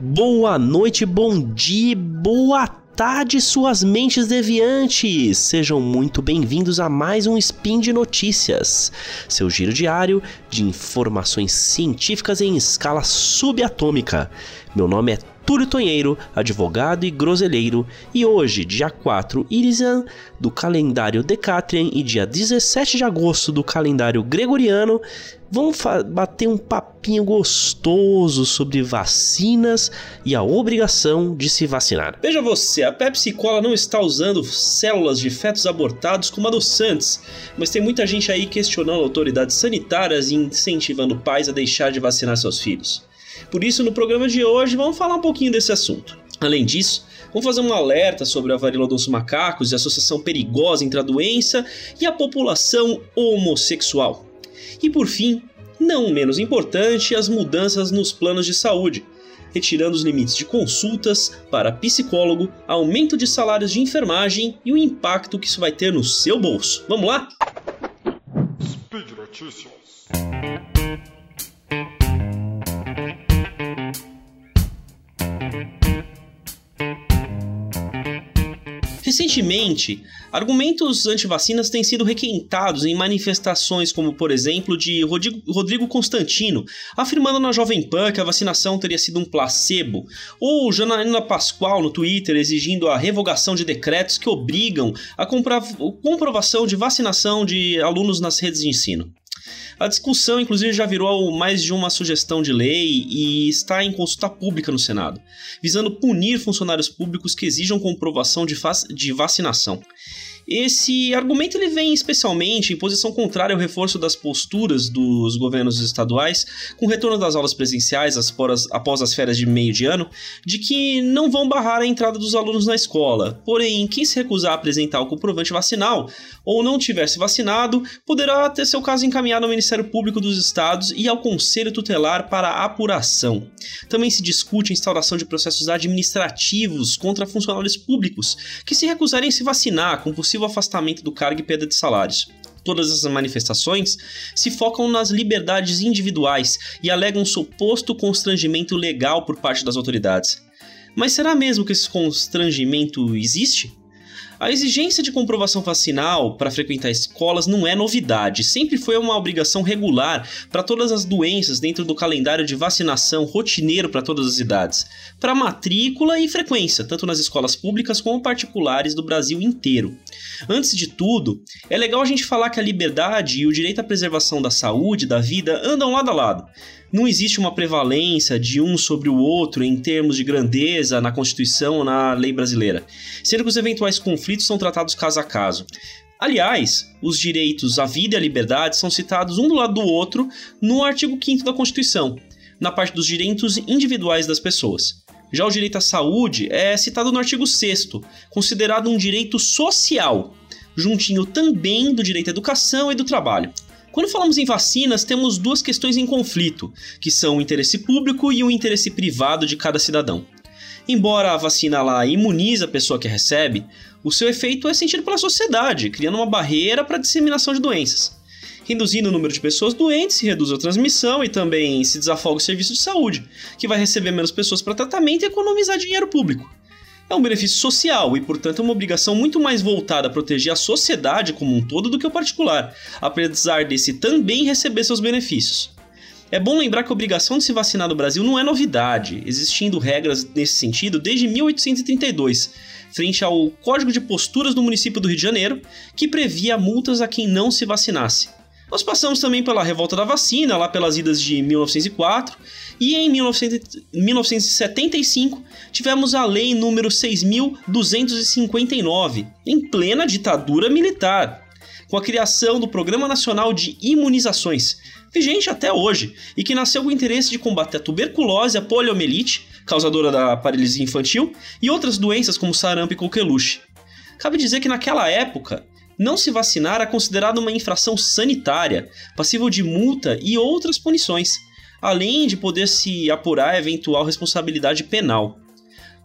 Boa noite, bom dia, boa tarde, suas mentes deviantes! Sejam muito bem-vindos a mais um Spin de Notícias, seu giro diário de informações científicas em escala subatômica. Meu nome é Túlio Tonheiro, advogado e groselheiro, e hoje, dia 4 Irisan do calendário Decatrian e dia 17 de agosto do calendário Gregoriano, vamos bater um papinho gostoso sobre vacinas e a obrigação de se vacinar. Veja você, a Pepsi Cola não está usando células de fetos abortados como adoçantes, mas tem muita gente aí questionando autoridades sanitárias e incentivando pais a deixar de vacinar seus filhos. Por isso, no programa de hoje, vamos falar um pouquinho desse assunto. Além disso, vamos fazer um alerta sobre a varíola dos macacos e a associação perigosa entre a doença e a população homossexual. E por fim, não menos importante, as mudanças nos planos de saúde, retirando os limites de consultas para psicólogo, aumento de salários de enfermagem e o impacto que isso vai ter no seu bolso. Vamos lá? Speed Notícias. Recentemente, argumentos anti-vacinas têm sido requentados em manifestações como, por exemplo, de Rodrigo Constantino, afirmando na Jovem Pan que a vacinação teria sido um placebo, ou Janaína Pascoal no Twitter exigindo a revogação de decretos que obrigam a comprovação de vacinação de alunos nas redes de ensino. A discussão, inclusive, já virou mais de uma sugestão de lei e está em consulta pública no Senado, visando punir funcionários públicos que exijam comprovação de, de vacinação. Esse argumento ele vem especialmente em posição contrária ao reforço das posturas dos governos estaduais, com o retorno das aulas presenciais após as férias de meio de ano, de que não vão barrar a entrada dos alunos na escola. Porém, quem se recusar a apresentar o comprovante vacinal ou não tiver se vacinado, poderá ter seu caso encaminhado ao Ministério Público dos Estados e ao Conselho Tutelar para apuração. Também se discute a instauração de processos administrativos contra funcionários públicos que se recusarem a se vacinar com possível afastamento do cargo e perda de salários. Todas essas manifestações se focam nas liberdades individuais e alegam suposto constrangimento legal por parte das autoridades. Mas será mesmo que esse constrangimento existe? A exigência de comprovação vacinal para frequentar escolas não é novidade, sempre foi uma obrigação regular para todas as doenças dentro do calendário de vacinação rotineiro para todas as idades, para matrícula e frequência, tanto nas escolas públicas como particulares do Brasil inteiro. Antes de tudo, é legal a gente falar que a liberdade e o direito à preservação da saúde, da vida, andam lado a lado não existe uma prevalência de um sobre o outro em termos de grandeza na Constituição ou na lei brasileira, sendo que os eventuais conflitos são tratados caso a caso. Aliás, os direitos à vida e à liberdade são citados um do lado do outro no artigo 5 da Constituição, na parte dos direitos individuais das pessoas. Já o direito à saúde é citado no artigo 6, considerado um direito social, juntinho também do direito à educação e do trabalho. Quando falamos em vacinas, temos duas questões em conflito, que são o interesse público e o interesse privado de cada cidadão. Embora a vacina lá imunize a pessoa que recebe, o seu efeito é sentido pela sociedade, criando uma barreira para a disseminação de doenças. Reduzindo o número de pessoas doentes, se reduz a transmissão e também se desafoga o serviço de saúde, que vai receber menos pessoas para tratamento e economizar dinheiro público é um benefício social e, portanto, é uma obrigação muito mais voltada a proteger a sociedade como um todo do que o particular, apesar desse também receber seus benefícios. É bom lembrar que a obrigação de se vacinar no Brasil não é novidade, existindo regras nesse sentido desde 1832, frente ao Código de Posturas do município do Rio de Janeiro, que previa multas a quem não se vacinasse. Nós passamos também pela revolta da vacina, lá pelas idas de 1904, e em 1975 tivemos a lei número 6259, em plena ditadura militar, com a criação do Programa Nacional de Imunizações, vigente até hoje, e que nasceu com o interesse de combater a tuberculose, a poliomielite, causadora da paralisia infantil, e outras doenças como sarampo e coqueluche. Cabe dizer que naquela época não se vacinar era considerado uma infração sanitária, passível de multa e outras punições, além de poder se apurar eventual responsabilidade penal.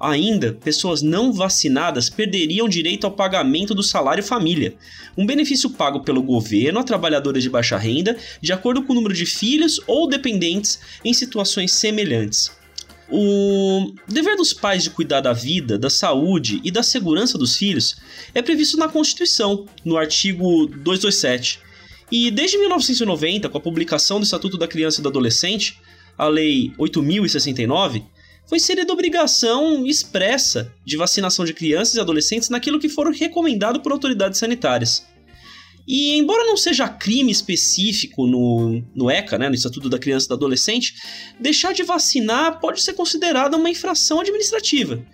Ainda, pessoas não vacinadas perderiam direito ao pagamento do salário família, um benefício pago pelo governo a trabalhadores de baixa renda, de acordo com o número de filhos ou dependentes em situações semelhantes. O dever dos pais de cuidar da vida, da saúde e da segurança dos filhos é previsto na Constituição, no artigo 227. E desde 1990, com a publicação do Estatuto da Criança e do Adolescente, a Lei 8069, foi inserida obrigação expressa de vacinação de crianças e adolescentes naquilo que for recomendado por autoridades sanitárias. E embora não seja crime específico no, no ECA, né, no Estatuto da Criança e do Adolescente, deixar de vacinar pode ser considerada uma infração administrativa,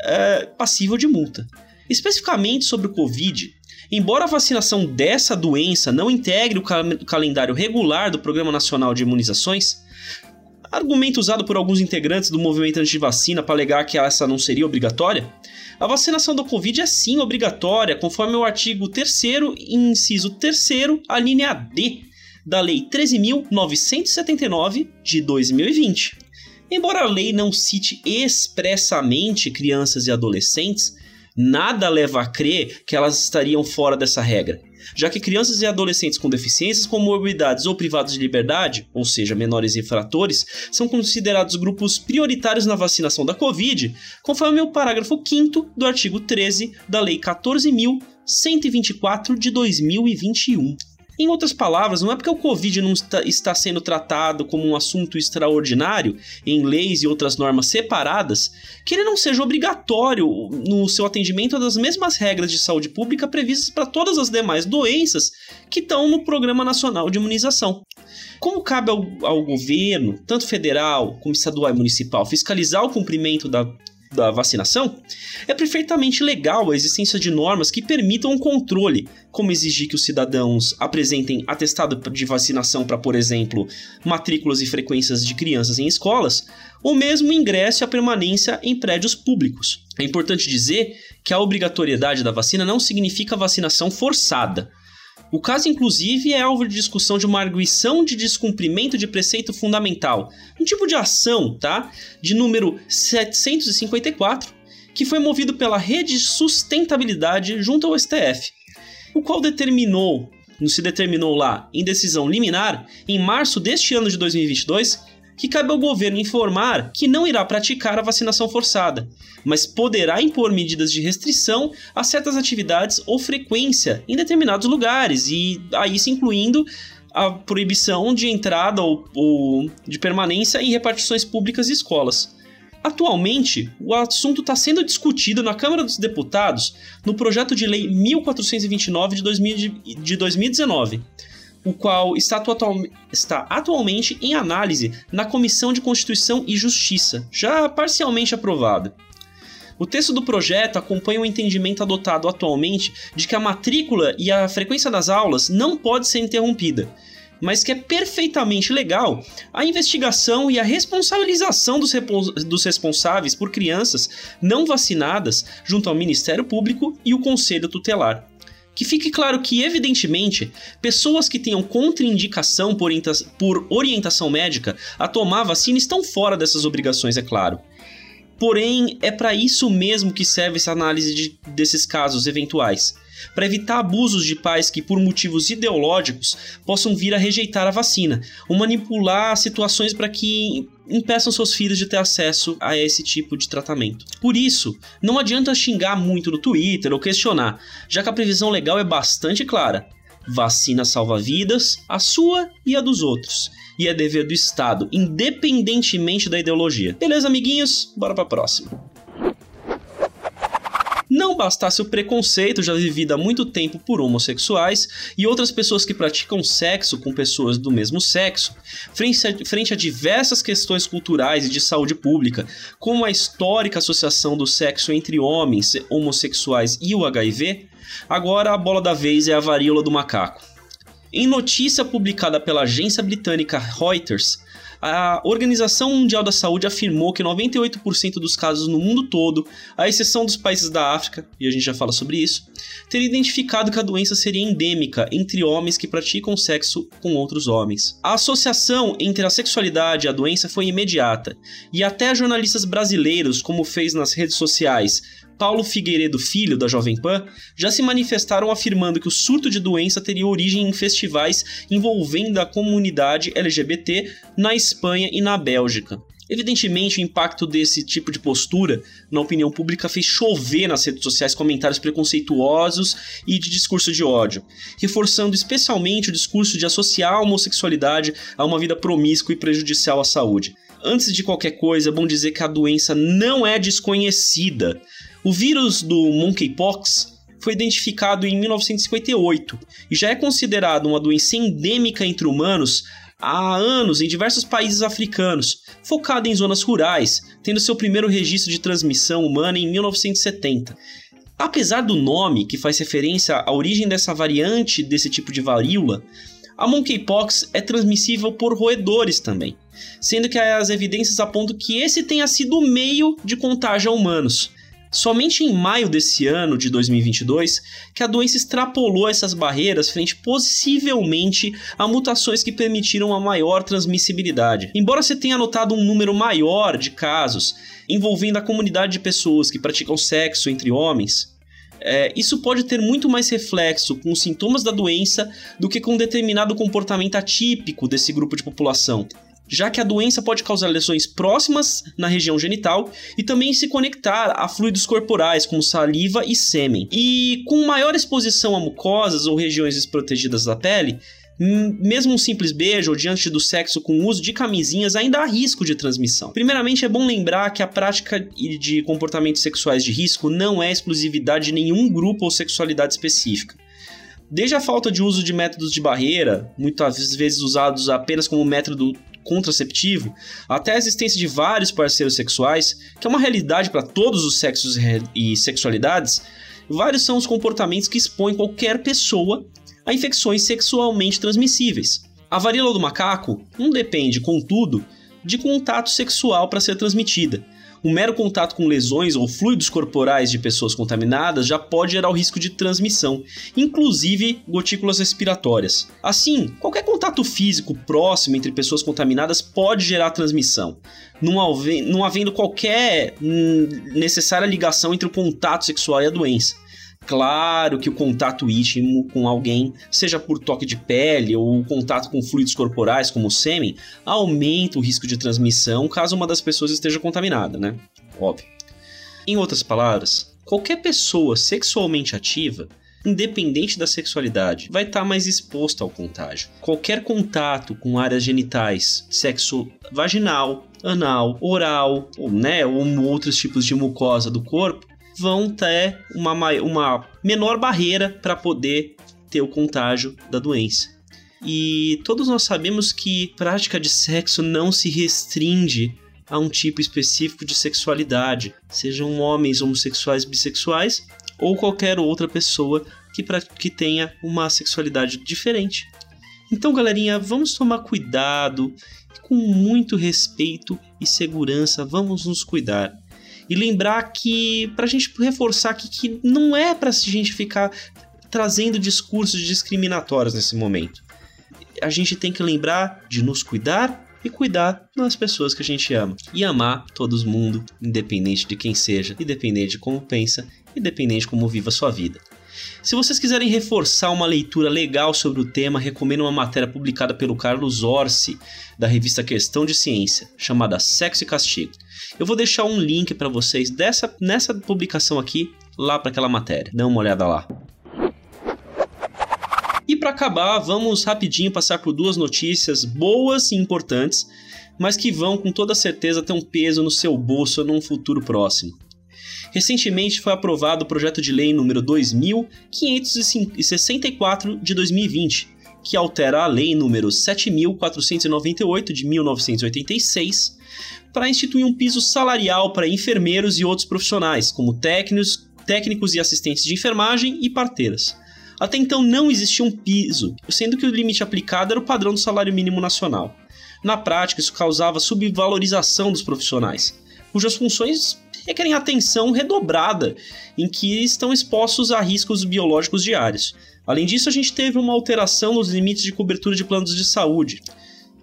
é, passível de multa. Especificamente sobre o Covid, embora a vacinação dessa doença não integre o, cal o calendário regular do Programa Nacional de Imunizações, argumento usado por alguns integrantes do movimento anti-vacina para alegar que essa não seria obrigatória, a vacinação da Covid é sim obrigatória, conforme o artigo 3 inciso 3 a linha D da Lei 13.979 de 2020. Embora a lei não cite expressamente crianças e adolescentes, nada leva a crer que elas estariam fora dessa regra já que crianças e adolescentes com deficiências, comorbidades ou privados de liberdade, ou seja, menores infratores, são considerados grupos prioritários na vacinação da Covid, conforme o parágrafo 5 do artigo 13 da Lei 14.124 de 2021. Em outras palavras, não é porque o Covid não está, sendo tratado como um assunto extraordinário em leis e outras normas separadas que ele não seja obrigatório no seu atendimento das mesmas regras de saúde pública previstas para todas as demais doenças que estão no Programa Nacional de Imunização. Como cabe ao, ao, governo, tanto federal como estadual e municipal, fiscalizar o cumprimento da da vacinação, é perfeitamente legal a existência de normas que permitam um controle, como exigir que os cidadãos apresentem atestado de vacinação para, por exemplo, matrículas e frequências de crianças em escolas, ou mesmo ingresso e a permanência em prédios públicos. É importante dizer que a obrigatoriedade da vacina não significa vacinação forçada. O caso, inclusive, é alvo de discussão de uma arguição de descumprimento de preceito fundamental, um tipo de ação, tá? De número 754, que foi movido pela Rede de Sustentabilidade junto ao STF, o qual determinou, não se determinou lá, em decisão liminar, em março deste ano de 2022, que cabe ao governo informar que não irá praticar a vacinação forçada, mas poderá impor medidas de restrição a certas atividades ou frequência em determinados lugares, e aí se incluindo a proibição de entrada ou, ou de permanência em repartições públicas e escolas. Atualmente, o assunto está sendo discutido na Câmara dos Deputados no projeto de lei 1429 de, 2000, de 2019, o qual está, está atualmente em análise na Comissão de Constituição e Justiça, já parcialmente aprovado. O texto do projeto acompanha o entendimento adotado atualmente de que a matrícula e a frequência das aulas não pode ser interrompida, mas que é perfeitamente legal a investigação e a responsabilização dos, dos responsáveis por crianças não vacinadas junto ao Ministério Público e o Conselho Tutelar. Que fique claro que, evidentemente, pessoas que tenham contraindicação por, por orientação médica a tomar vacina estão fora dessas obrigações, é claro. Porém, é para isso mesmo que serve essa análise de, desses casos eventuais para evitar abusos de pais que, por motivos ideológicos, possam vir a rejeitar a vacina ou manipular situações para que impeçam seus filhos de ter acesso a esse tipo de tratamento. Por isso, não adianta xingar muito no Twitter ou questionar, já que a previsão legal é bastante clara. Vacina salva vidas, a sua e a dos outros. E é dever do Estado, independentemente da ideologia. Beleza, amiguinhos? Bora pra próxima. Bastasse o preconceito já vivido há muito tempo por homossexuais e outras pessoas que praticam sexo com pessoas do mesmo sexo, frente a, frente a diversas questões culturais e de saúde pública, como a histórica associação do sexo entre homens homossexuais e o HIV, agora a bola da vez é a varíola do macaco. Em notícia publicada pela agência britânica Reuters, A Organização Mundial da Saúde afirmou que 98% dos casos no mundo todo, à exceção dos países da África, e a gente já fala sobre isso, teria identificado que a doença seria endêmica entre homens que praticam sexo com outros homens. A associação entre a sexualidade e a doença foi imediata, e até jornalistas brasileiros, como fez nas redes sociais Paulo Figueiredo Filho, da Jovem Pan, já se manifestaram afirmando que o surto de doença teria origem em festivais envolvendo a comunidade LGBT na Espanha e na Bélgica. Evidentemente, o impacto desse tipo de postura na opinião pública fez chover nas redes sociais comentários preconceituosos e de discurso de ódio, reforçando especialmente o discurso de associar a homossexualidade a uma vida promíscua e prejudicial à saúde. Antes de qualquer coisa, é bom dizer que a doença não é desconhecida. O vírus do monkeypox foi identificado em 1958 e já é considerado uma doença endêmica entre humanos há anos em diversos países africanos, focada em zonas rurais, tendo seu primeiro registro de transmissão humana em 1970. Apesar do nome, que faz referência à origem dessa variante desse tipo de varíola, a monkeypox é transmissível por roedores também, sendo que as evidências apontam que esse tenha sido o meio de contágio a humanos. Somente em maio desse ano de 2022 que a doença extrapolou essas barreiras frente possivelmente a mutações que permitiram a maior transmissibilidade. Embora você tenha notado um número maior de casos envolvendo a comunidade de pessoas que praticam sexo entre homens, é, isso pode ter muito mais reflexo com os sintomas da doença do que com determinado comportamento atípico desse grupo de população já que a doença pode causar lesões próximas na região genital e também se conectar a fluidos corporais, como saliva e sêmen. E com maior exposição a mucosas ou regiões desprotegidas da pele, mesmo um simples beijo ou diante do sexo com uso de camisinhas ainda há risco de transmissão. Primeiramente, é bom lembrar que a prática de comportamentos sexuais de risco não é exclusividade de nenhum grupo ou sexualidade específica. Desde a falta de uso de métodos de barreira, muitas vezes usados apenas como método contraceptivo, até a existência de vários parceiros sexuais, que é uma realidade para todos os sexos e sexualidades, vários são os comportamentos que expõem qualquer pessoa a infecções sexualmente transmissíveis. A varíola do macaco não depende, contudo, de contato sexual para ser transmitida, o mero contato com lesões ou fluidos corporais de pessoas contaminadas já pode gerar o risco de transmissão, inclusive gotículas respiratórias. Assim, qualquer contato físico próximo entre pessoas contaminadas pode gerar transmissão, não havendo qualquer hum, necessária ligação entre o contato sexual e a doença. Claro que o contato íntimo com alguém, seja por toque de pele ou contato com fluidos corporais, como o sêmen, aumenta o risco de transmissão caso uma das pessoas esteja contaminada, né? Óbvio. Em outras palavras, qualquer pessoa sexualmente ativa independente da sexualidade, vai estar tá mais exposta ao contágio. Qualquer contato com áreas genitais, sexo vaginal, anal, oral, ou, né, ou outros tipos de mucosa do corpo, vão ter uma, uma menor barreira para poder ter o contágio da doença. E todos nós sabemos que prática de sexo não se restringe a um tipo específico de sexualidade, sejam homens homossexuais, bissexuais ou qualquer outra pessoa que, que tenha uma sexualidade diferente. Então, galerinha, vamos tomar cuidado, com muito respeito e segurança, vamos nos cuidar. E lembrar que, para a gente reforçar aqui, que não é para a gente ficar trazendo discursos discriminatórios nesse momento. A gente tem que lembrar de nos cuidar e cuidar das pessoas que a gente ama. E amar todo mundo, independente de quem seja, independente de como pensa, independente de como viva a sua vida. Se vocês quiserem reforçar uma leitura legal sobre o tema, recomendo uma matéria publicada pelo Carlos Orsi, da revista Questão de Ciência, chamada Sexo e Castigo. Eu vou deixar um link para vocês dessa, nessa publicação aqui, lá para aquela matéria. Dá uma olhada lá. E para acabar, vamos rapidinho passar por duas notícias boas e importantes, mas que vão com toda certeza ter um peso no seu bolso num futuro próximo. Recentemente foi aprovado o projeto de lei número 2564 de 2020, que altera a lei número 7498 de 1986 para instituir um piso salarial para enfermeiros e outros profissionais, como técnicos, técnicos e assistentes de enfermagem e parteiras. Até então não existia um piso, sendo que o limite aplicado era o padrão do salário mínimo nacional. Na prática, isso causava subvalorização dos profissionais, cujas funções requerem atenção redobrada, em que estão expostos a riscos biológicos diários. Além disso, a gente teve uma alteração nos limites de cobertura de planos de saúde.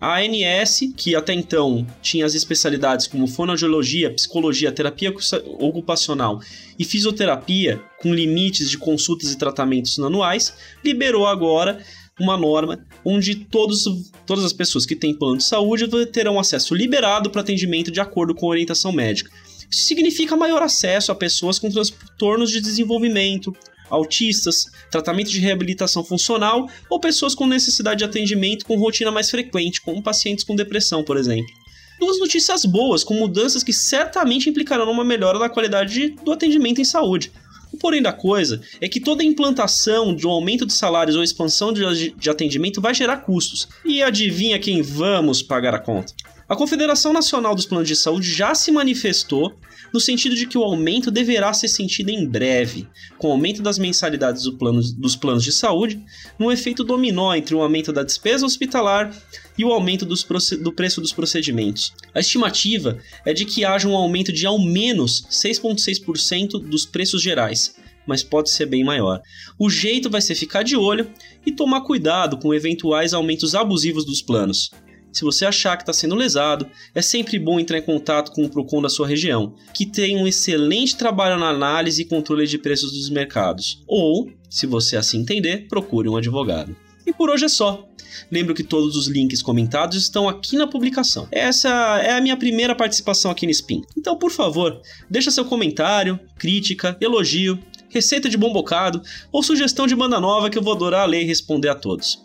A ANS, que até então tinha as especialidades como fonoaudiologia, psicologia, terapia ocupacional e fisioterapia, com limites de consultas e tratamentos anuais, liberou agora uma norma onde todos, todas as pessoas que têm plano de saúde terão acesso liberado para atendimento de acordo com orientação médica. Significa maior acesso a pessoas com transtornos de desenvolvimento, autistas, tratamento de reabilitação funcional ou pessoas com necessidade de atendimento com rotina mais frequente, como pacientes com depressão, por exemplo. Duas notícias boas, com mudanças que certamente implicarão numa melhora da qualidade do atendimento em saúde. O porém da coisa é que toda implantação de um aumento de salários ou expansão de atendimento vai gerar custos. E adivinha quem vamos pagar a conta? A Confederação Nacional dos Planos de Saúde já se manifestou no sentido de que o aumento deverá ser sentido em breve, com o aumento das mensalidades do plano, dos planos de saúde, num efeito dominó entre o aumento da despesa hospitalar e o aumento dos, do preço dos procedimentos. A estimativa é de que haja um aumento de ao menos 6,6% dos preços gerais, mas pode ser bem maior. O jeito vai ser ficar de olho e tomar cuidado com eventuais aumentos abusivos dos planos. Se você achar que está sendo lesado, é sempre bom entrar em contato com o Procon da sua região, que tem um excelente trabalho na análise e controle de preços dos mercados. Ou, se você assim entender, procure um advogado. E por hoje é só. Lembro que todos os links comentados estão aqui na publicação. Essa é a minha primeira participação aqui no Spin. Então, por favor, deixa seu comentário, crítica, elogio, receita de bom bocado ou sugestão de banda nova que eu vou adorar ler e responder a todos.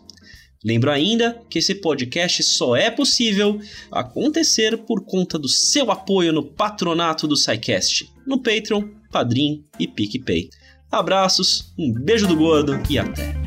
Lembro ainda que esse podcast só é possível acontecer por conta do seu apoio no patronato do SciCast, no Patreon, Padrim e PicPay. Abraços, um beijo do gordo e até!